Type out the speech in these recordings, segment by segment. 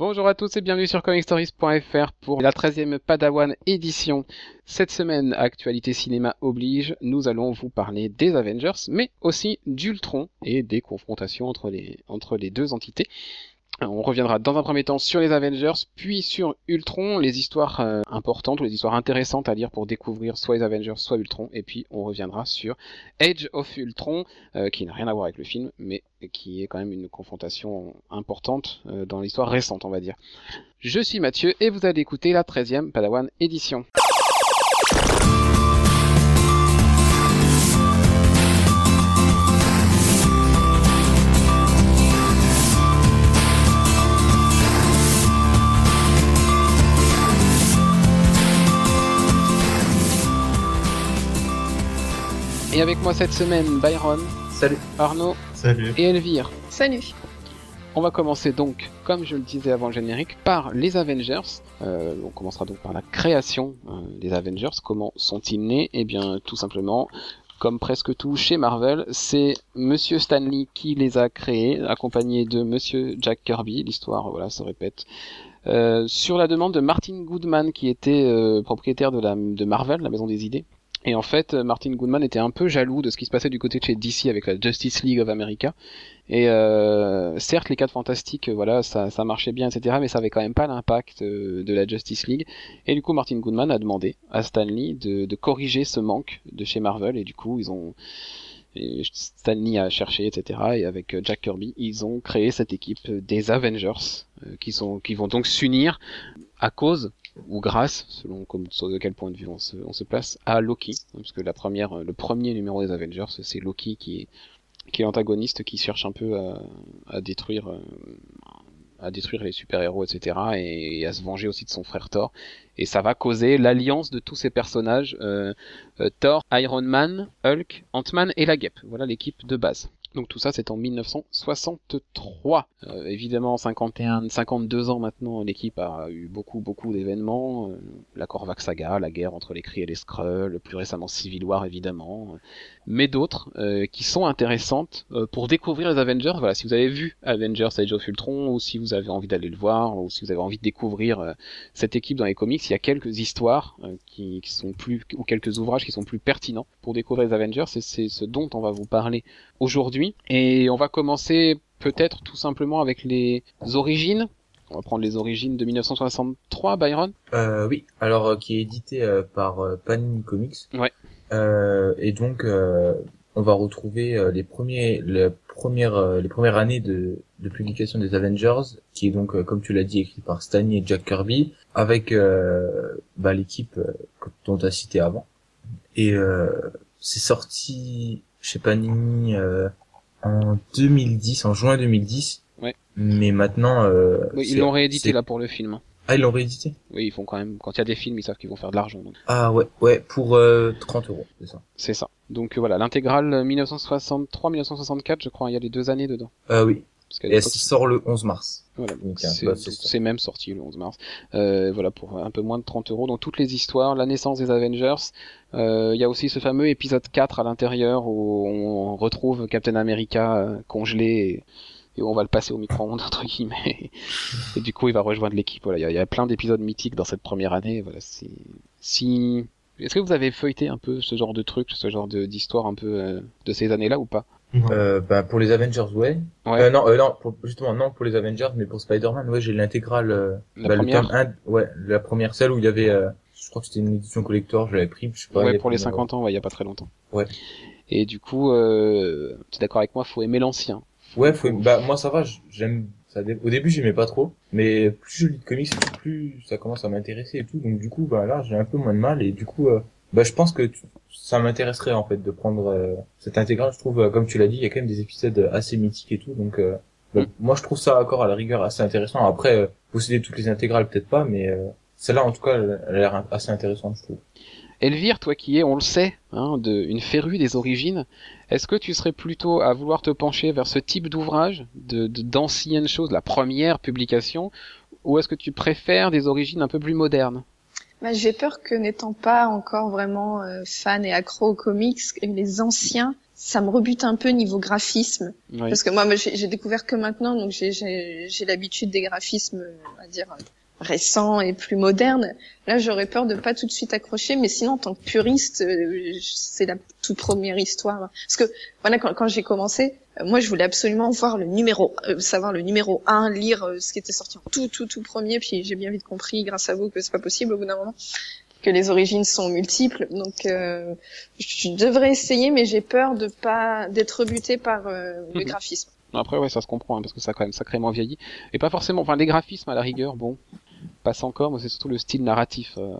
Bonjour à tous et bienvenue sur comicstories.fr pour la 13e Padawan édition. Cette semaine, actualité cinéma oblige, nous allons vous parler des Avengers, mais aussi d'Ultron et des confrontations entre les, entre les deux entités. On reviendra dans un premier temps sur les Avengers, puis sur Ultron, les histoires euh, importantes ou les histoires intéressantes à lire pour découvrir soit les Avengers, soit Ultron, et puis on reviendra sur Age of Ultron, euh, qui n'a rien à voir avec le film, mais qui est quand même une confrontation importante euh, dans l'histoire récente, on va dire. Je suis Mathieu, et vous allez écouter la 13e Padawan édition. Et avec moi cette semaine, Byron. Salut. Arnaud. Salut. Et Elvire. Salut. On va commencer donc, comme je le disais avant le générique, par les Avengers. Euh, on commencera donc par la création euh, des Avengers. Comment sont-ils nés? Eh bien, tout simplement, comme presque tout chez Marvel, c'est Monsieur Stanley qui les a créés, accompagné de Monsieur Jack Kirby. L'histoire, voilà, se répète. Euh, sur la demande de Martin Goodman, qui était euh, propriétaire de, la, de Marvel, la maison des idées, et en fait, euh, Martin Goodman était un peu jaloux de ce qui se passait du côté de chez DC avec la Justice League of America. Et euh, certes, les 4 fantastiques, euh, voilà, ça, ça marchait bien, etc. Mais ça avait quand même pas l'impact euh, de la Justice League. Et du coup, Martin Goodman a demandé à Stanley de, de corriger ce manque de chez Marvel. Et du coup, ils ont Stanley a cherché, etc. Et avec Jack Kirby, ils ont créé cette équipe des Avengers, qui sont, qui vont donc s'unir à cause ou grâce, selon comme, de quel point de vue on se, on se place, à Loki, parce que la première, le premier numéro des Avengers, c'est Loki qui est, qui l'antagoniste qui cherche un peu à, détruire, à détruire les super-héros, etc., et, et, à se venger aussi de son frère Thor. Et ça va causer l'alliance de tous ces personnages, euh, euh, Thor, Iron Man, Hulk, Ant-Man et la Guêpe. Voilà l'équipe de base. Donc tout ça, c'est en 1963. Euh, évidemment, 51, 52 ans maintenant, l'équipe a eu beaucoup, beaucoup d'événements. Euh, la Korvac saga, la guerre entre les Kree et les Skrulls, plus récemment Civil War, évidemment. Mais d'autres euh, qui sont intéressantes pour découvrir les Avengers. Voilà, si vous avez vu Avengers Age of Ultron, ou si vous avez envie d'aller le voir, ou si vous avez envie de découvrir cette équipe dans les comics, il y a quelques histoires qui, sont plus, ou quelques ouvrages qui sont plus pertinents pour découvrir les Avengers. C'est ce dont on va vous parler aujourd'hui. Et on va commencer peut-être tout simplement avec les origines. On va prendre les origines de 1963, Byron. Euh, oui, alors euh, qui est édité euh, par euh, Panini Comics. Ouais. Euh, et donc on va retrouver les premiers, les premières, les premières années de, de publication des Avengers, qui est donc, comme tu l'as dit, écrit par Stanley et Jack Kirby, avec bah, l'équipe dont tu as cité avant. Et c'est sorti chez Panini en 2010, en juin 2010. Ouais. Mais maintenant, euh, oui, ils l'ont réédité là pour le film. Ah, ils l'ont réédité? Oui, ils font quand même. Quand il y a des films, ils savent qu'ils vont faire de l'argent. Donc. Ah ouais, ouais, pour euh, 30 euros, c'est ça. C'est ça. Donc euh, voilà, l'intégrale 1963-1964, je crois, il y a les deux années dedans. Euh, oui. Parce Et elle sort le 11 mars. Voilà, c'est même sorti le 11 mars. Euh, voilà, pour un peu moins de 30 euros. Donc toutes les histoires, la naissance des Avengers. Euh, Il y a aussi ce fameux épisode 4 à l'intérieur où on retrouve Captain America euh, congelé et, et, on va le passer au micro-ondes entre guillemets. et du coup, il va rejoindre l'équipe. Voilà, il y, a, il y a plein d'épisodes mythiques dans cette première année. Voilà, si si est-ce que vous avez feuilleté un peu ce genre de truc, ce genre d'histoire un peu euh, de ces années-là ou pas? Euh, bah pour les Avengers ouais. ouais. Euh, non euh, non pour, justement non pour les Avengers mais pour Spider-Man ouais j'ai l'intégrale euh, la bah, première le tome 1, ouais la première celle où il y avait euh, je crois que c'était une édition collector je l'avais pris je sais pas ouais pour les 50 ans ouais il y a pas très longtemps. Ouais. Et du coup euh, tu es d'accord avec moi faut aimer l'ancien. Ouais faut bah moi ça va j'aime ça dé... au début j'aimais pas trop mais plus je lis de comics plus ça commence à m'intéresser et tout donc du coup bah là j'ai un peu moins de mal et du coup euh, bah je pense que tu ça m'intéresserait en fait de prendre euh, cette intégrale. Je trouve, euh, comme tu l'as dit, il y a quand même des épisodes assez mythiques et tout, donc euh, mm. moi je trouve ça encore à la rigueur assez intéressant. Après, posséder toutes les intégrales peut-être pas, mais celle-là en tout cas, elle a l'air assez intéressante, je trouve. Elvire, toi qui es, on le sait, hein, de, une férue des origines, est-ce que tu serais plutôt à vouloir te pencher vers ce type d'ouvrage, de d'anciennes choses, la première publication, ou est-ce que tu préfères des origines un peu plus modernes? Bah, J'ai peur que n'étant pas encore vraiment euh, fan et accro aux comics, les anciens, ça me rebute un peu niveau graphisme. Parce que moi, moi j'ai découvert que maintenant donc j'ai l'habitude des graphismes on va dire récents et plus modernes là j'aurais peur de pas tout de suite accrocher mais sinon en tant que puriste euh, c'est la toute première histoire parce que voilà quand, quand j'ai commencé euh, moi je voulais absolument voir le numéro euh, savoir le numéro 1 lire ce qui était sorti en tout tout tout premier puis j'ai bien vite compris grâce à vous que c'est pas possible au bout d'un moment que les origines sont multiples. Donc, euh, je devrais essayer, mais j'ai peur de pas d'être rebuté par euh, le mhm. graphisme. Après, ouais, ça se comprend, hein, parce que ça a quand même sacrément vieilli. Et pas forcément, enfin, les graphismes à la rigueur, bon, passe encore, mais c'est surtout le style narratif. Euh...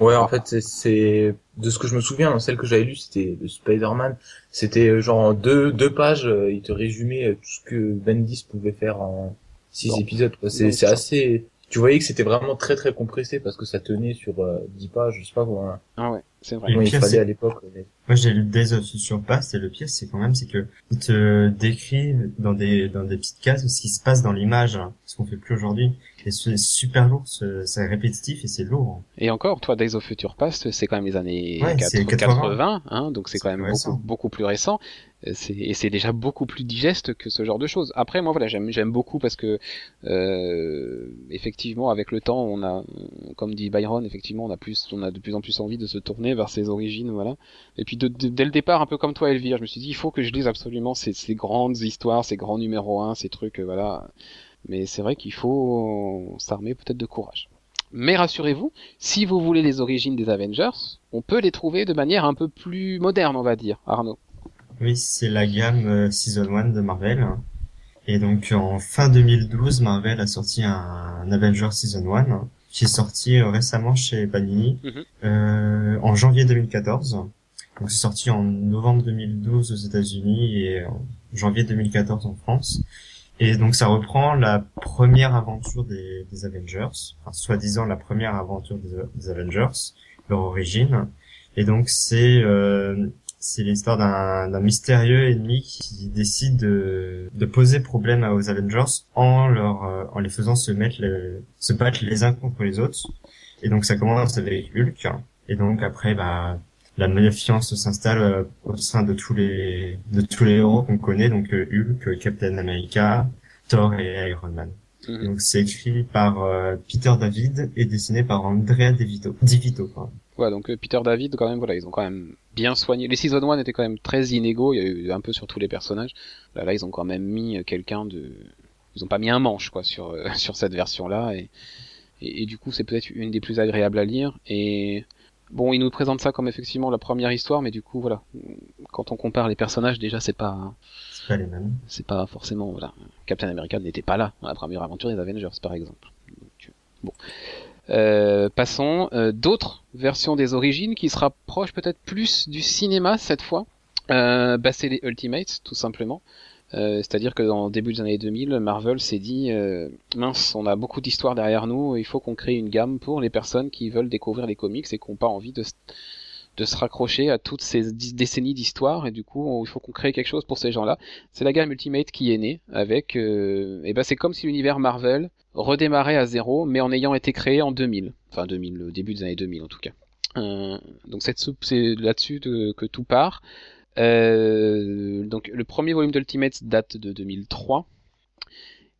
Ouais, en fait, c'est de ce que je me souviens, celle que j'avais lue, c'était de Spider-Man. C'était euh, genre deux deux pages, euh, il te résumait tout ce que Bendis pouvait faire en six épisodes. C'est assez tu voyais que c'était vraiment très très compressé parce que ça tenait sur euh, 10 pages, je sais pas quoi. Ah ouais, c'est vrai. il fallait à l'époque. Moi j'ai lu Days of Future Past et le pire c'est quand même c'est que il te décrit dans des dans des petites cases ce qui se passe dans l'image, hein, ce qu'on fait plus aujourd'hui. C'est super lourd, c'est répétitif et c'est lourd. Et encore, toi, Days of Future Past, c'est quand même les années 80, hein, donc c'est quand même beaucoup, beaucoup plus récent. Et c'est déjà beaucoup plus digeste que ce genre de choses. Après, moi, voilà, j'aime beaucoup parce que euh, effectivement, avec le temps, on a, comme dit Byron, effectivement, on a plus, on a de plus en plus envie de se tourner vers ses origines, voilà. Et puis dès le départ, un peu comme toi, Elvire, je me suis dit, il faut que je lise absolument ces, ces grandes histoires, ces grands numéros 1, ces trucs, euh, voilà. Mais c'est vrai qu'il faut s'armer peut-être de courage. Mais rassurez-vous, si vous voulez les origines des Avengers, on peut les trouver de manière un peu plus moderne, on va dire, Arnaud. Oui, c'est la gamme euh, Season 1 de Marvel. Et donc en fin 2012, Marvel a sorti un, Avengers Season 1 qui est sorti euh, récemment chez Panini mhm. euh, en janvier 2014. Donc c'est sorti en novembre 2012 aux États-Unis et en janvier 2014 en France. Et donc ça reprend la première aventure des, Avengers, enfin soi-disant la première aventure des, Avengers, leur origine. Et donc c'est euh, c'est l'histoire d'un mystérieux ennemi qui décide de, de, poser problème aux Avengers en leur euh, en les faisant se mettre se battre les uns contre les autres. Et donc ça commence avec Hulk. Et donc après bah la méfiance s'installe euh, au sein de tous les de tous les héros qu'on connaît, donc euh, Hulk, Captain America, Thor et Iron Man. Mhm. Donc c'est écrit par euh, Peter David et dessiné par Andrea DeVito. DeVito Ouais, donc Peter David quand même voilà, ils ont quand même bien soigné. Les season 1 étaient quand même très inégaux, il y a eu un peu sur tous les personnages. Là là, ils ont quand même mis quelqu'un de ils ont pas mis un manche quoi sur sur cette version là et et, et du coup, c'est peut-être une des plus agréables à lire et Bon, il nous présente ça comme effectivement la première histoire, mais du coup, voilà, quand on compare les personnages, déjà, c'est pas, c'est pas les mêmes. C'est pas forcément, voilà, Captain America n'était pas là dans la première aventure des Avengers, par exemple. bon. Euh, passons, euh, d'autres versions des origines qui se rapprochent peut-être plus du cinéma cette fois. Euh, bah, c'est les Ultimates, tout simplement. Euh, c'est-à-dire que dans le début des années 2000, Marvel s'est dit euh, mince, on a beaucoup d'histoires derrière nous, il faut qu'on crée une gamme pour les personnes qui veulent découvrir les comics et qui n'ont pas envie de, se raccrocher à toutes ces décennies d'histoire et du coup il faut qu'on crée quelque chose pour ces gens-là. C'est la gamme Ultimate qui est née avec, euh, et ben c'est comme si l'univers Marvel redémarrait à zéro, mais en ayant été créé en 2000, enfin 2000, le début des années 2000 en tout cas. Euh, donc c'est là-dessus que tout part. Euh, donc le premier volume d'Ultimate date de 2003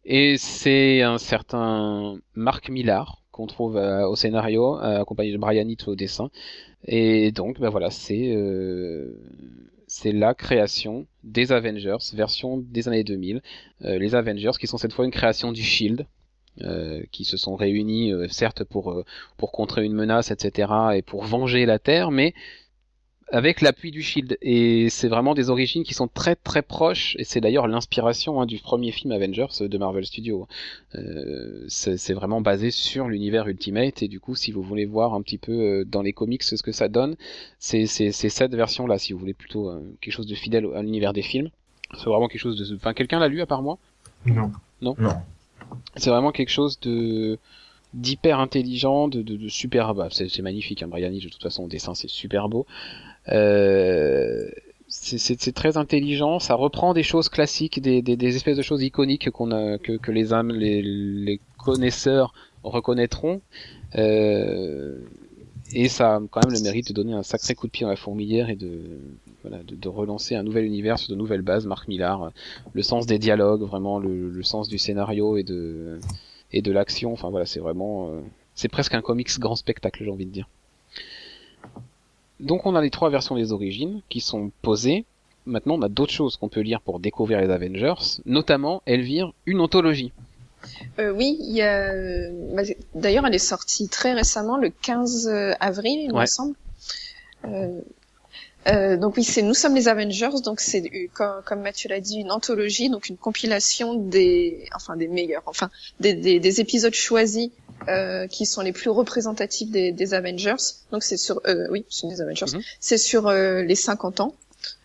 et c'est un certain Mark Millar qu'on trouve euh, au scénario euh, accompagné de Brian Hitch au dessin. Et donc ben voilà c'est la création des Avengers version des années 2000 les Avengers qui sont cette fois une création du Shield qui se sont réunis certes pour pour contrer une menace etc et pour venger la Terre mais avec l'appui du Shield. Et c'est vraiment des origines qui sont très très proches, et c'est d'ailleurs l'inspiration hein, du premier film Avengers de Marvel Studios. Euh, c'est vraiment basé sur l'univers Ultimate, et du coup, si vous voulez voir un petit peu euh, dans les comics ce que ça donne, c'est cette version-là, si vous voulez plutôt euh, quelque chose de fidèle à l'univers des films. C'est vraiment quelque chose de... Enfin, quelqu'un l'a lu à part moi? Non. Non? Non. C'est vraiment quelque chose de d'hyper intelligent, de, de, de super, bah, c'est magnifique, hein, Brian de toute façon, au dessin c'est super beau. Euh, c'est très intelligent, ça reprend des choses classiques, des, des, des espèces de choses iconiques qu'on a, que, que les âmes, les, les connaisseurs reconnaîtront. Euh, et ça a quand même le mérite de donner un sacré coup de pied dans la fourmilière et de voilà, de, relancer un nouvel univers sur de nouvelles bases. Marc Millar, le sens des dialogues, vraiment le, sens du scénario et de et de l'action. Enfin voilà, c'est vraiment, c'est presque un comics grand spectacle, j'ai envie de dire. Donc on a les trois versions des origines qui sont posées. Maintenant, on a d'autres choses qu'on peut lire pour découvrir les Avengers, notamment Elvire, une anthologie. Euh, oui, il y a. Bah, d'ailleurs, elle est sortie très récemment, le 15 avril, il me semble. Euh, euh, donc oui, c'est Nous sommes les Avengers, donc c'est comme, comme, Mathieu l'a dit une anthologie, donc une compilation des, enfin des meilleurs, enfin des, des, des épisodes choisis euh, qui sont les plus représentatifs des, des Avengers. Donc c'est sur, euh, oui, c'est des Avengers, mhm. c'est sur euh, les 50 ans.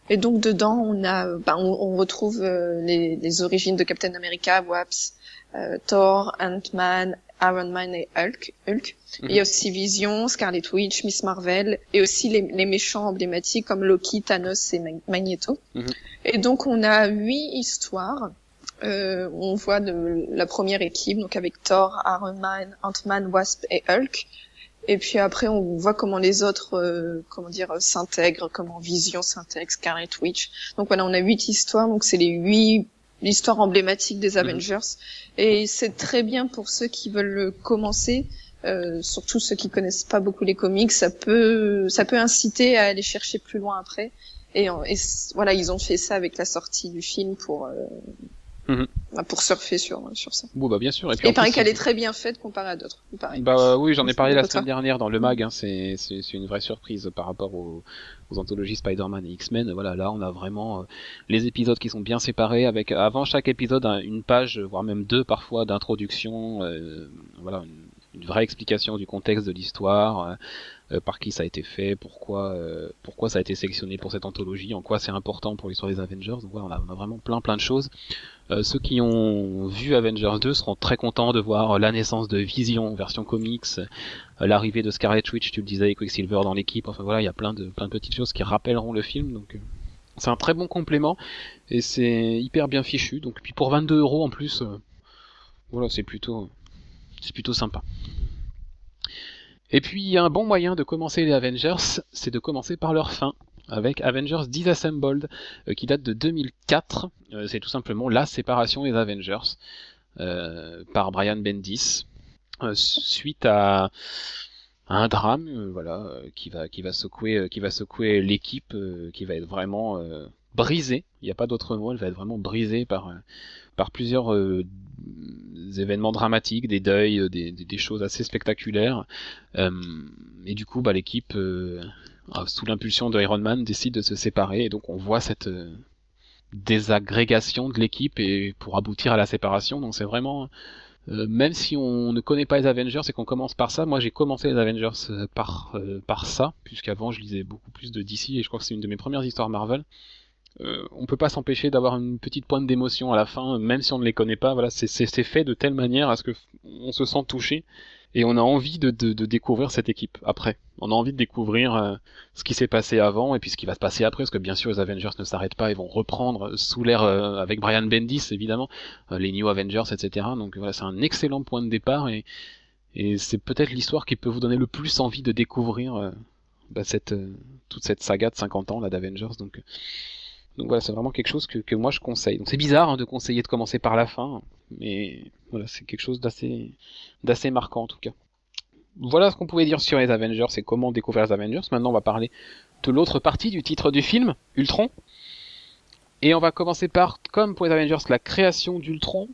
Et donc dedans, on a, ben, on, on, retrouve euh, les, les, origines de Captain America, Waps, Thor, Ant-Man, Iron Man et Hulk. Hulk. Il y a aussi Vision, Scarlet Witch, Miss Marvel et aussi les, les méchants emblématiques comme Loki, Thanos et Magneto. Mhm. Et donc on a huit histoires. Euh, on voit de, la première équipe, donc avec Thor, Iron Man, Ant-Man, Wasp et Hulk. Et puis après, on voit comment les autres, euh, comment dire, s'intègrent, comment Vision s'intègre, Scarlet Witch. Donc voilà, on a huit histoires, donc c'est les huit l'histoire emblématique des mhm. Avengers. Et c'est très bien pour ceux qui veulent commencer, euh, surtout ceux qui connaissent pas beaucoup les comics. Ça peut, ça peut inciter à aller chercher plus loin après. Et, et voilà, ils ont fait ça avec la sortie du film pour euh, Mhm. Bah, pour surfer sur sur ça. Bon bah bien sûr. Et, puis, il paraît qu'elle est très bien faite comparée à d'autres. Bah oui, j'en ai parlé la semaine dernière dans le mag. Hein, c'est c'est une vraie surprise par rapport aux, aux anthologies Spider-Man et X-Men. Voilà, là on a vraiment euh, les épisodes qui sont bien séparés avec avant chaque épisode une page, voire même deux parfois d'introduction. Euh, voilà, une, vraie explication du contexte de l'histoire. Euh, euh, par qui ça a été fait, pourquoi pourquoi ça a été sélectionné pour cette anthologie, en quoi c'est important pour l'histoire des Avengers. Donc voilà, on a, vraiment plein plein de choses. Euh, ceux qui ont vu Avengers 2 seront très contents de voir la naissance de Vision version comics, euh, l'arrivée de Scarlet Witch, tu le disais, et Quicksilver dans l'équipe. Enfin voilà, il y a plein de plein de petites choses qui rappelleront le film. Donc euh, c'est un très bon complément et c'est hyper bien fichu. Donc puis pour 22 euros en plus, voilà, c'est plutôt c'est plutôt sympa. Et puis un bon moyen de commencer les Avengers, c'est de commencer par leur fin avec Avengers Disassembled euh, qui date de 2004. Euh, c'est tout simplement la séparation des Avengers euh, par Brian Bendis suite à un drame voilà qui va qui va secouer qui va secouer l'équipe qui va être vraiment brisée il n'y a pas d'autre mot elle va être vraiment brisée par par plusieurs événements dramatiques des deuils des, des, choses assez spectaculaires et du coup bah l'équipe euh, sous l'impulsion de Iron Man, décide de se séparer et donc on voit cette euh, désagrégation de l'équipe et pour aboutir à la séparation. Donc c'est vraiment euh, même si on ne connaît pas les Avengers et qu'on commence par ça, moi j'ai commencé les Avengers par ça, puisqu'avant je lisais beaucoup plus de DC et je crois que c'est une de mes premières histoires Marvel. Euh, on peut pas s'empêcher d'avoir une petite pointe d'émotion à la fin, même si on ne les connaît pas. Voilà, c'est fait de telle manière à ce que on se sent touché et on a envie de, découvrir cette équipe après. On a envie de découvrir euh, ce qui s'est passé avant et puis ce qui va se passer après, parce que bien sûr les Avengers ne s'arrêtent pas, ils vont reprendre sous l'air euh, avec Brian Bendis évidemment, euh, les New Avengers, etc. Donc voilà, c'est un excellent point de départ et, et c'est peut-être l'histoire qui peut vous donner le plus envie de découvrir bah, toute cette saga de 50 ans là d'Avengers. Donc donc voilà, c'est vraiment quelque chose que, moi je conseille. Donc c'est bizarre hein, de conseiller de commencer par la fin, mais voilà, c'est quelque chose d'assez d'assez marquant en tout cas. Voilà ce qu'on pouvait dire sur les Avengers et comment découvrir les Avengers. Maintenant, on va parler de l'autre partie du titre du film, Ultron. Et on va commencer par, comme pour les Avengers, la création d'Ultron,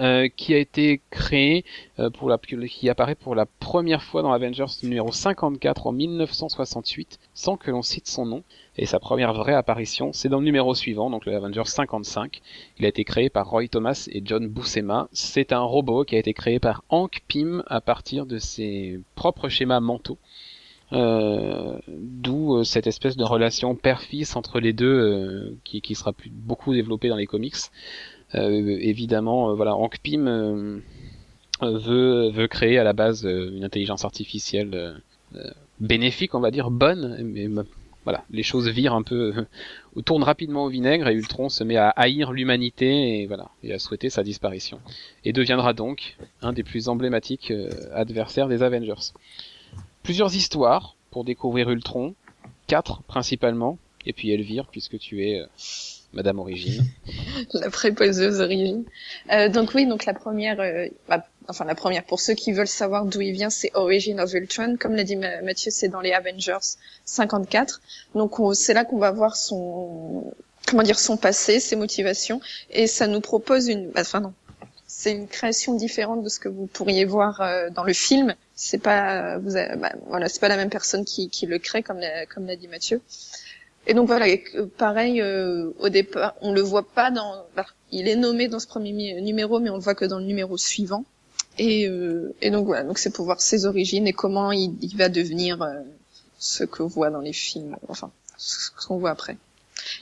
euh, qui a été créé euh, pour la qui apparaît pour la première fois dans Avengers numéro 54 en 1968 sans que l'on cite son nom. Et sa première vraie apparition c'est dans le numéro suivant donc le Avengers 55 il a été créé par Roy Thomas et John Buscema. C'est un robot qui a été créé par Hank Pym à partir de ses propres schémas mentaux. Euh, d'où cette espèce de relation père-fils entre les deux qui, qui sera plus beaucoup développée dans les comics. euh, évidemment, euh, voilà, Hank Pym euh, veut, veut créer à la base une intelligence artificielle bénéfique, on va dire, bonne, mais voilà, les choses virent un peu, tournent rapidement au vinaigre et Ultron se met à haïr l'humanité et voilà, et à souhaiter sa disparition. Et deviendra donc un des plus emblématiques adversaires des Avengers. Plusieurs histoires pour découvrir Ultron, quatre principalement, Et puis Elvire, puisque tu es euh, Madame Origine. la préposeuse Origine. Euh, donc oui, donc la première, euh, bah, enfin la première, pour ceux qui veulent savoir d'où il vient, c'est Origin of Ultron. Comme l'a dit Mathieu, c'est dans les Avengers 54. Donc c'est là qu'on va voir son, comment dire, son passé, ses motivations, et ça nous propose une, bah, enfin non, c'est une création différente de ce que vous pourriez voir euh, dans le film. C'est pas, vous bah, voilà, c'est pas la même personne qui, qui le crée, comme l'a, comme l'a dit Mathieu. Et donc voilà, pareil, euh, au départ, on le voit pas dans, bah, il est nommé dans ce premier numéro, mais on le voit que dans le numéro suivant. Et, euh, et donc voilà, donc c'est pour voir ses origines et comment il, va devenir euh, ce qu'on voit dans les films, enfin ce qu'on voit après.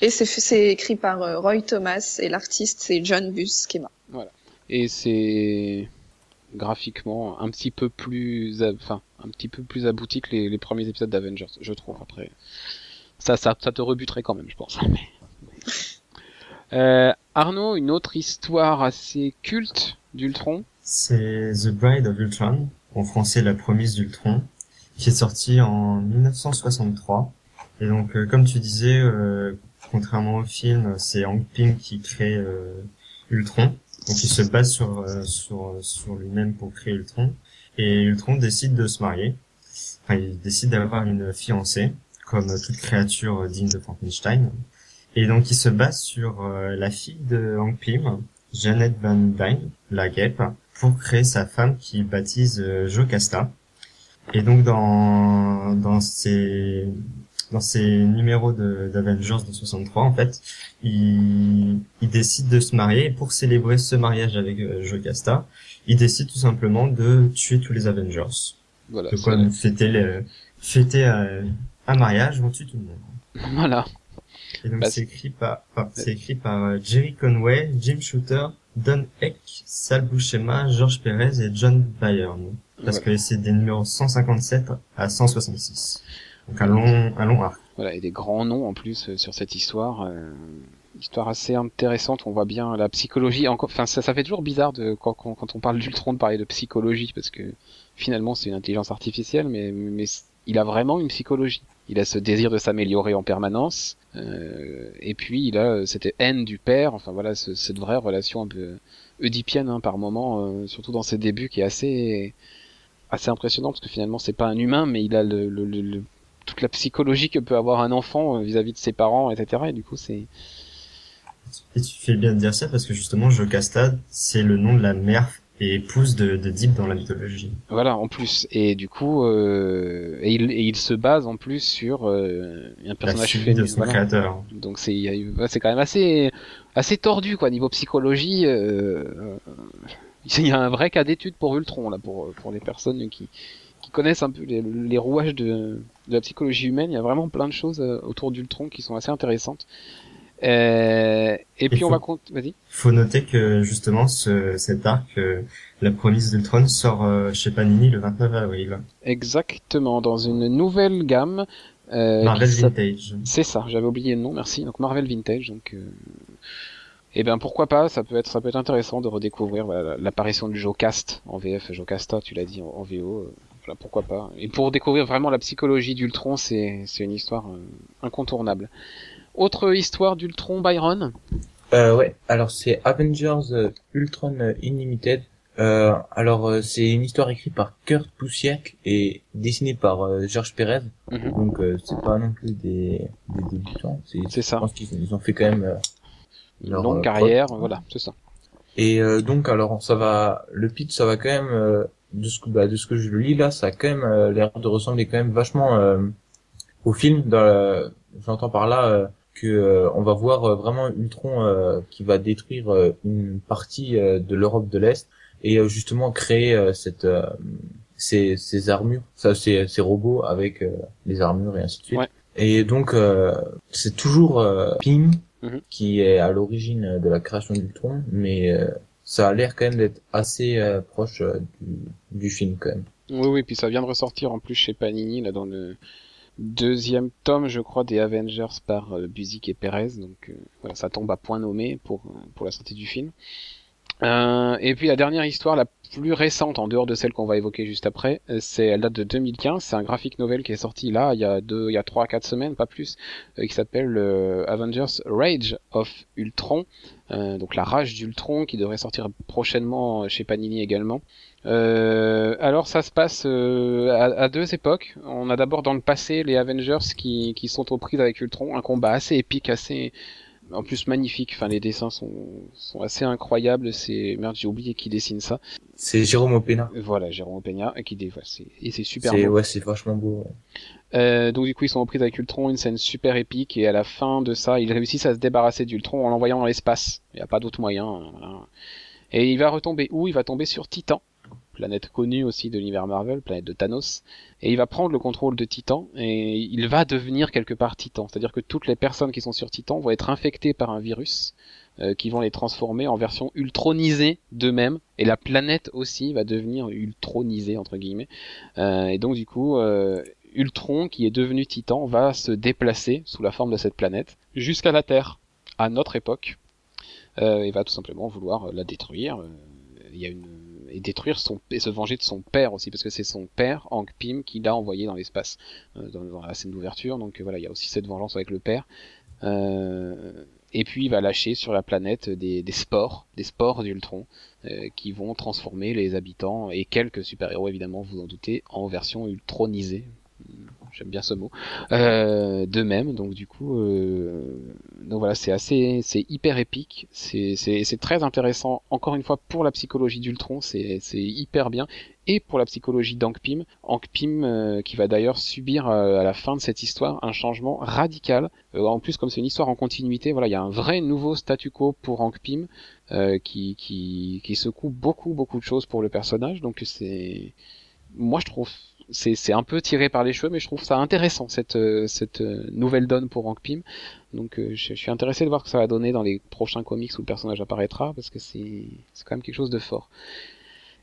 Et c'est écrit par Roy Thomas et l'artiste c'est John Buscema. Voilà. Et c'est graphiquement un petit peu plus, enfin un petit peu plus abouti que les, les premiers épisodes d'Avengers, je trouve. Après, ça, ça, ça, te rebuterait quand même, je pense. Euh, Arnaud, une autre histoire assez culte d'Ultron? C'est The Bride of Ultron, en français La Promise d'Ultron, qui est sorti en 1963. Et donc, euh, comme tu disais, euh, contrairement au film, c'est Hank Pym qui crée euh, Ultron. Donc, il se base sur sur sur lui-même pour créer Ultron. Et Ultron décide de se marier. Enfin, il décide d'avoir une fiancée comme toute créature digne de Frankenstein. Et donc il se base sur euh, la fille de Hank Pym, Janet Van Dyne, la guêpe, pour créer sa femme qui baptise euh, Jocasta. Et donc dans dans ces dans ces numéros d'Avengers de, 63 en fait, il, il décide de se marier et pour célébrer ce mariage avec euh, Jocasta, il décide tout simplement de tuer tous les Avengers. Voilà, de quoi fêter les, fêter euh, un mariage, on tue tout le monde. Voilà. Et donc bah, c'est écrit par, c'est écrit par euh, Jerry Conway, Jim Shooter, Don Heck, Sal Buscema, George Perez et John Byrne. Parce que c'est des numéros 157 à 166. Donc un long, un long arc. Voilà, et des grands noms en plus euh, sur cette histoire. Euh, histoire assez intéressante. On voit bien la psychologie. Enfin, ça, ça fait toujours bizarre de quand, quand, quand on parle d'Ultron de parler de psychologie parce que finalement c'est une intelligence artificielle, mais mais il a vraiment une psychologie. Il a ce désir de s'améliorer en permanence, euh, et puis il a euh, cette haine du père, enfin voilà, ce, cette vraie relation un peu oedipienne hein, par moment, euh, surtout dans ses débuts, qui est assez assez impressionnant parce que finalement c'est pas un humain, mais il a le, le, le, toute la psychologie que peut avoir un enfant euh, vis-à-vis de ses parents, etc. Et du coup c'est et tu fais bien de dire ça parce que justement Jocasta, c'est le nom de la mère et épouse de, de Deep dans la mythologie. Voilà, en plus. Et du coup, euh, et, il, et il se base en plus sur euh, un personnage féminin. de son créateur. Donc c'est c'est quand même assez assez tordu quoi niveau psychologie. Euh, euh il y a un vrai cas d'étude pour Ultron là pour pour les personnes qui qui connaissent un peu les, les rouages de, de la psychologie humaine. Il y a vraiment plein de choses euh, autour d'Ultron qui sont assez intéressantes. Euh, et puis on va compte. Vas-y. Faut noter que justement ce, cet arc, euh, la promise d'Ultron sort euh, chez Panini le 29 avril. Exactement, dans une nouvelle gamme. Marvel Vintage. C'est ça, j'avais oublié le nom, merci. Donc Marvel Vintage, donc. Eh ben pourquoi pas, ça peut être ça peut être intéressant de redécouvrir l'apparition du Jocast en VF, Jocasta, tu l'as dit en, VO. voilà, pourquoi pas. Et pour découvrir vraiment la psychologie d'Ultron, c'est c'est une histoire incontournable. Autre histoire d'Ultron Byron euh, Ouais, alors c'est Avengers euh, Ultron Unlimited. Euh, alors euh, c'est une histoire écrite par Kurt Busiek et dessinée par euh, George Perez. Mhm. Donc c'est pas non plus des, des débutants. C'est ça. Je pense qu'ils ont fait quand même une longue carrière. Voilà, c'est ça. Et donc alors ça va, le pitch ça va quand même de ce que bah, de ce que je lis là, ça a quand même l'air de ressembler quand même vachement au film. J'entends par là que euh, on va voir euh, vraiment Ultron euh, qui va détruire une partie de l'Europe de l'Est et justement créer cette ces, ces armures, ça ces, ces robots avec les armures et ainsi de suite. Et donc c'est toujours Ping mhm. qui est à l'origine de la création d'Ultron, mais ça a l'air quand même d'être assez proche du, du film quand même. Oui, oui, puis ça vient de ressortir en plus chez Panini là dans le deuxième tome, je crois, des Avengers par euh, Buzik et Perez. Donc euh, voilà, ça tombe à point nommé pour pour la sortie du film. Euh, et puis la dernière histoire, la plus récente, en dehors de celle qu'on va évoquer juste après, euh, c'est elle date de 2015. C'est un graphique novel qui est sorti là il y a deux, il y a trois, quatre semaines, pas plus, euh, qui s'appelle Avengers Rage of Ultron. donc la rage d'Ultron qui devrait sortir prochainement chez Panini également. alors ça se passe à, deux époques. On a d'abord dans le passé les Avengers qui, qui sont aux prises avec Ultron, un combat assez épique, assez en plus magnifique. Enfin, les dessins sont, sont assez incroyables. C'est merde, j'ai oublié qui dessine ça. C'est Jérôme Opena. Voilà, Jérôme Opena qui dé... et c'est super beau. Ouais, c'est vachement beau. Euh, donc du coup, ils sont prises avec Ultron, une scène super épique, et à la fin de ça, ils réussissent à se débarrasser d'Ultron en l'envoyant dans l'espace. Il n'y a pas d'autre moyen. Et il va retomber où? Il va tomber sur Titan planète connue aussi de l'univers Marvel, planète de Thanos, et il va prendre le contrôle de Titan, et il va devenir quelque part Titan. C'est-à-dire que toutes les personnes qui sont sur Titan vont être infectées par un virus, euh, qui vont les transformer en version ultronisée d'eux-mêmes, et la planète aussi va devenir ultronisée, entre guillemets. Euh, et donc du coup, euh, Ultron, qui est devenu Titan, va se déplacer sous la forme de cette planète, jusqu'à la Terre, à notre époque, et va tout simplement vouloir la détruire. Il y a une et détruire son et se venger de son père aussi parce que c'est son père Hank Pym qui l'a envoyé dans l'espace euh, dans, la scène d'ouverture. Donc voilà il y a aussi cette vengeance avec le père. Euh, et puis il va lâcher sur la planète des, des spores des spores d'Ultron euh, qui vont transformer les habitants et quelques super-héros évidemment vous en doutez en version ultronisée j'aime bien ce mot, euh, de même. Donc du coup, euh, donc voilà, c'est assez, c'est hyper épique, c'est c'est très intéressant. Encore une fois pour la psychologie d'Ultron, c'est c'est hyper bien. Et pour la psychologie Hank Pym euh, qui va d'ailleurs subir euh, à la fin de cette histoire un changement radical. Euh, en plus, comme c'est une histoire en continuité, voilà, il y a un vrai nouveau statu quo pour Hank Pym qui qui qui secoue beaucoup beaucoup de choses pour le personnage. Donc c'est, moi je trouve c'est un peu tiré par les cheveux, mais je trouve ça intéressant cette euh, euh, nouvelle donne pour Hank Pym. Donc euh, je, suis intéressé de voir ce que ça va donner dans les prochains comics où le personnage apparaîtra parce que c'est quand même quelque chose de fort.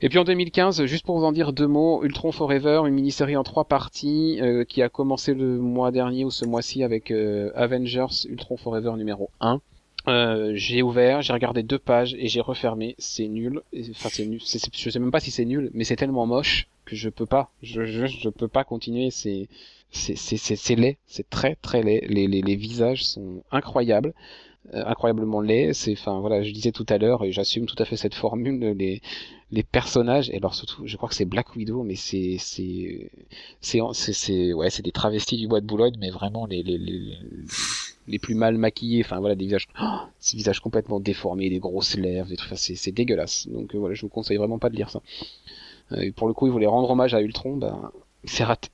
Et puis en 2015, juste pour vous en dire deux mots, Ultron Forever, une mini-série en trois parties qui a commencé le mois dernier ou ce mois-ci avec Avengers Ultron Forever numéro 1. Euh, j'ai ouvert, j'ai regardé deux pages et j'ai refermé. C'est nul. Enfin, c'est nul. je sais même pas si c'est nul, mais c'est tellement moche je peux pas. Je, peux pas continuer. C'est c'est c'est laid. C'est très très laid. Les, visages sont incroyables. Euh, incroyablement laid. C'est, enfin voilà, je disais tout à l'heure et j'assume tout à fait cette formule. Les personnages et alors surtout, je crois que c'est Black Widow, mais c'est c'est c'est c'est ouais, c'est des travestis du bois de Boulogne, mais vraiment les les, les les plus mal maquillés. Enfin voilà, des visages, oh, des visages complètement déformés, des grosses lèvres, des c'est c'est dégueulasse. Donc euh, voilà, je vous conseille vraiment pas de lire ça. Euh, et pour le coup, ils voulaient rendre hommage à Ultron, ben c'est raté.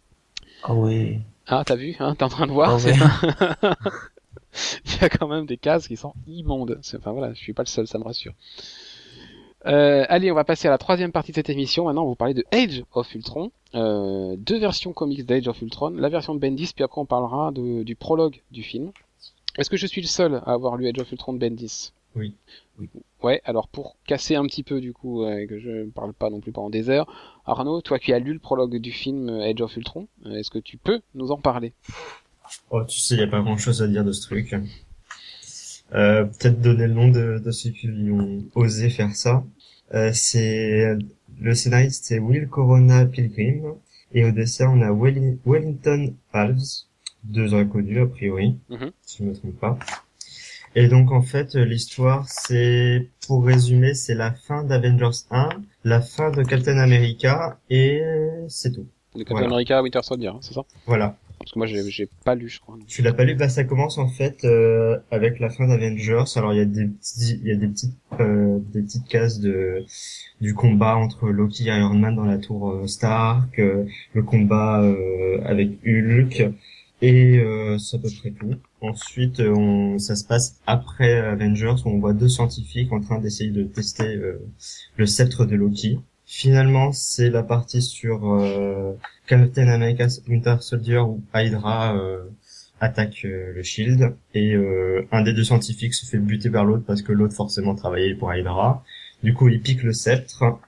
Ah oui. Ah t'as vu, hein, t'es en train de voir. Ah il y a quand même des cases qui sont immondes. Enfin voilà, je suis pas le seul, ça me rassure. Euh, allez, on va passer à la troisième partie de cette émission. Maintenant, on va vous parler de Age of Ultron. Euh, deux versions comics d'Age of Ultron. La version de Bendis, puis après on parlera de, du prologue du film. Est-ce que je suis le seul à avoir lu Age of Ultron de Bendis? Oui. Ouais, alors pour casser un petit peu du coup, euh, que je ne parle pas non plus pendant des heures, Arnaud, toi qui as lu le prologue du film Age of Ultron, est-ce que tu peux nous en parler? Oh, tu sais, il n'y a pas grand-chose à dire de ce truc. Euh, Peut-être donner le nom de, de ceux qui ont osé faire ça. Euh, c'est le scénariste c'est Will Corona Pilgrim et au dessin on a Wellington Alves, deux inconnus a priori, mhm. si je ne me trompe pas. Et donc en fait l'histoire c'est pour résumer c'est la fin d'Avengers 1, la fin de Captain America et c'est tout. De Captain America Winter Soldier, hein, c'est ça? Voilà. Parce que moi, j'ai pas lu, je crois. Tu l'as pas lu? Bah, ça commence en fait euh, avec la fin d'Avengers. Alors, il y a des petits, il y a des petites, euh, des petites cases de du combat entre Loki et Iron Man dans la tour euh, Stark, le combat avec Hulk, et c'est à peu près tout. Ensuite, on, ça se passe après Avengers où on voit deux scientifiques en train d'essayer de tester le sceptre de Loki. Finalement, c'est la partie sur euh, Captain America Winter Soldier où Hydra euh, attaque euh, le Shield et un des deux scientifiques se fait buter par l'autre parce que l'autre forcément travaillait pour Hydra. Du coup, il pique le sceptre.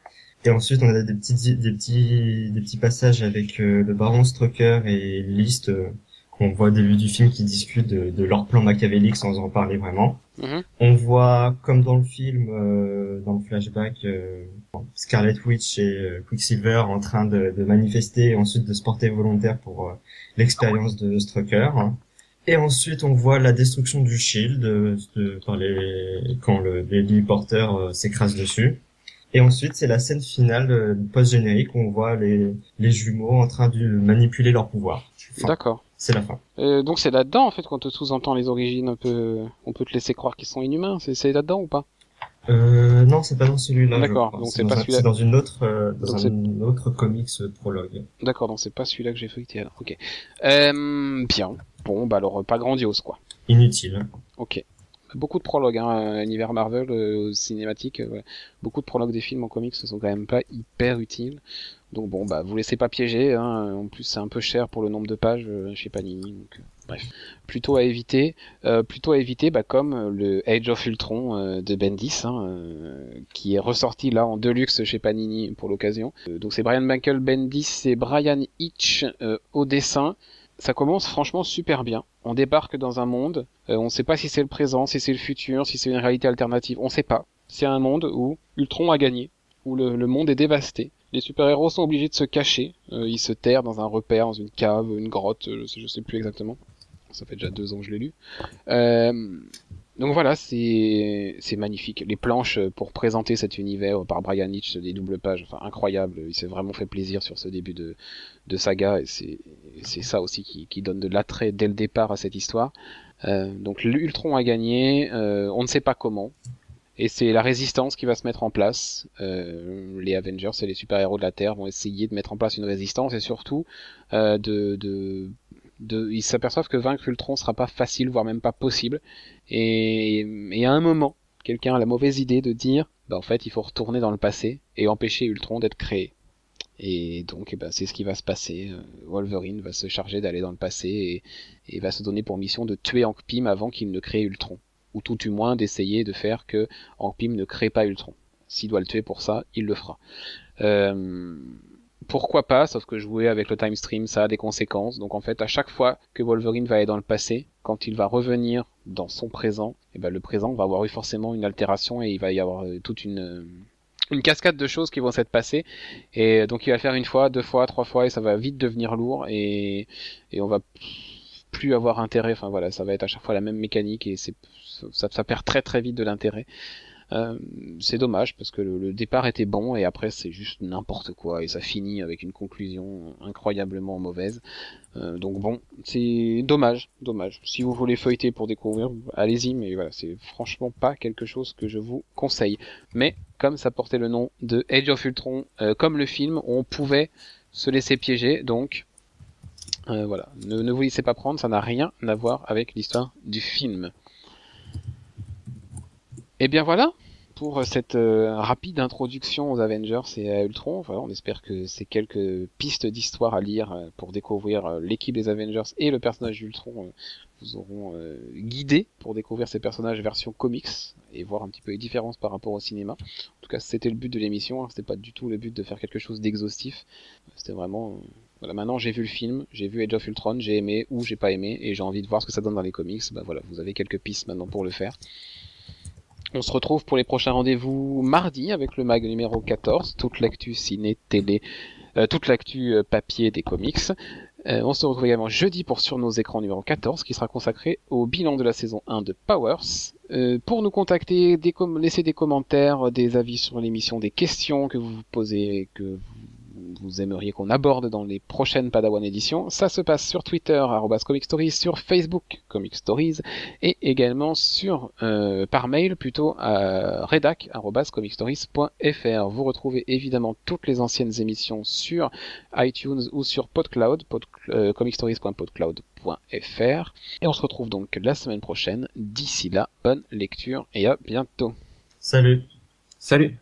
Et ensuite, on a des petits, des petits, des petits passages avec le Baron Strucker et List qu'on voit au début du film qui discutent de, leur plan machiavélique sans en parler vraiment. Mhm. On voit, comme dans le film, euh, dans le flashback, euh, Scarlet Witch et euh, Quicksilver en train de, manifester et ensuite de se porter volontaire pour l'expérience de Strucker. Et ensuite, on voit la destruction du Shield de, par les, quand le, les porteur s'écrase dessus. Et ensuite, c'est la scène finale post-générique où on voit les, les jumeaux en train de manipuler leur pouvoir. D'accord. C'est la fin. Euh, donc c'est là-dedans en fait quand te sous-entend les origines un peu, on peut te laisser croire qu'ils sont inhumains. C'est là-dedans ou pas? Euh, Non, c'est pas dans celui-là. D'accord. Donc c'est pas celui-là. C'est dans une autre, euh, dans un autre comics euh, prologue. D'accord. Donc c'est pas celui-là que j'ai feuilleté alors. Ok. Euh, bien. Bon, bah alors pas grandiose quoi. Inutile. Ok. Beaucoup de prologues, hein, univers Marvel, euh, cinématique, ouais. beaucoup de prologues des films en comics ne sont quand même pas hyper utiles. Donc bon, bah vous laissez pas piéger. Hein. En plus, c'est un peu cher pour le nombre de pages euh, chez Panini. Donc, euh, bref, plutôt à éviter. Euh, plutôt à éviter, bah, comme le Age of Ultron de Bendis, hein, qui est ressorti là en deluxe chez Panini pour l'occasion. donc c'est Brian Michael Bendis et Brian Hitch au dessin. Ça commence franchement super bien. On débarque dans un monde. on ne sait pas si c'est le présent, si c'est le futur, si c'est une réalité alternative. On sait pas. C'est un monde où Ultron a gagné, où le monde est dévasté les super-héros sont obligés de se cacher. Euh, ils se terrent dans un repère, dans une cave, une grotte, euh, je sais plus exactement. Ça fait déjà deux ans que je l'ai lu. Euh, donc voilà, c'est magnifique. Les planches pour présenter cet univers par Brian Hitch, des doubles pages, enfin incroyable. Il s'est vraiment fait plaisir sur ce début de, de saga et c'est c'est ça aussi qui, qui donne de l'attrait dès le départ à cette histoire. Euh, donc l'Ultron a gagné, euh, on ne sait pas comment. Et c'est la résistance qui va se mettre en place. Euh, les Avengers et les super-héros de la Terre vont essayer de mettre en place une résistance et surtout euh, de, de, ils s'aperçoivent que vaincre Ultron sera pas facile, voire même pas possible. Et, à un moment, quelqu'un a la mauvaise idée de dire, bah en fait, il faut retourner dans le passé et empêcher Ultron d'être créé. Et donc, eh ben, c'est ce qui va se passer. Euh, Wolverine va se charger d'aller dans le passé et, et va se donner pour mission de tuer Hank Pym avant qu'il ne crée Ultron ou tout du moins d'essayer de faire que Hank Pym ne crée pas Ultron. S'il doit le tuer pour ça, il le fera. Euh, pourquoi pas, sauf que jouer avec le time stream, ça a des conséquences. Donc en fait, à chaque fois que Wolverine va aller dans le passé, quand il va revenir dans son présent, et eh ben le présent va avoir eu forcément une altération et il va y avoir euh, toute une euh, une cascade de choses qui vont s'être passées et donc il va faire une fois, deux fois, trois fois et ça va vite devenir lourd et et on va plus avoir intérêt. Enfin voilà, ça va être à chaque fois la même mécanique et ça, ça perd très très vite de l'intérêt. Euh, c'est dommage parce que le, départ était bon et après c'est juste n'importe quoi et ça finit avec une conclusion incroyablement mauvaise. Euh, donc bon, c'est dommage, dommage. Si vous voulez feuilleter pour découvrir, allez-y, mais voilà, c'est franchement pas quelque chose que je vous conseille. Mais comme ça portait le nom de Age of Ultron, euh, comme le film, on pouvait se laisser piéger, donc voilà, ne vous laissez pas prendre, ça n'a rien à voir avec l'histoire du film. Et eh bien voilà pour cette euh, rapide introduction aux Avengers et à Ultron. Voilà, on espère que ces quelques pistes d'histoire à lire euh, pour découvrir euh, l'équipe des Avengers et le personnage d'Ultron vous auront guidé pour découvrir ces personnages version comics et voir un petit peu les différences par rapport au cinéma. En tout cas, c'était le but de l'émission. Hein. C'était pas du tout le but de faire quelque chose d'exhaustif. C'était vraiment voilà, maintenant j'ai vu le film, j'ai vu Age of Ultron, j'ai aimé ou j'ai pas aimé et j'ai envie de voir ce que ça donne dans les comics. Bah voilà, vous avez quelques pistes maintenant pour le faire. On se retrouve pour les prochains rendez-vous mardi avec le mag numéro 14, toute l'actu ciné, télé, euh, toute l'actu euh, papier des comics. Euh, on se retrouve également jeudi pour Sur nos écrans numéro 14 qui sera consacré au bilan de la saison 1 de Powers. pour nous contacter, laissez des commentaires, des avis sur l'émission, des questions que vous vous posez, que vous aimeriez qu'on aborde dans les prochaines Padawan éditions, ça se passe sur Twitter, Comic Stories, sur Facebook, Comic Stories, et également sur, euh, par mail plutôt à redac.comicstories.fr. Vous retrouvez évidemment toutes les anciennes émissions sur iTunes ou sur PodCloud, pod, euh, comicstories.podcloud.fr. Et on se retrouve donc la semaine prochaine. D'ici là, bonne lecture et à bientôt. Salut. Salut.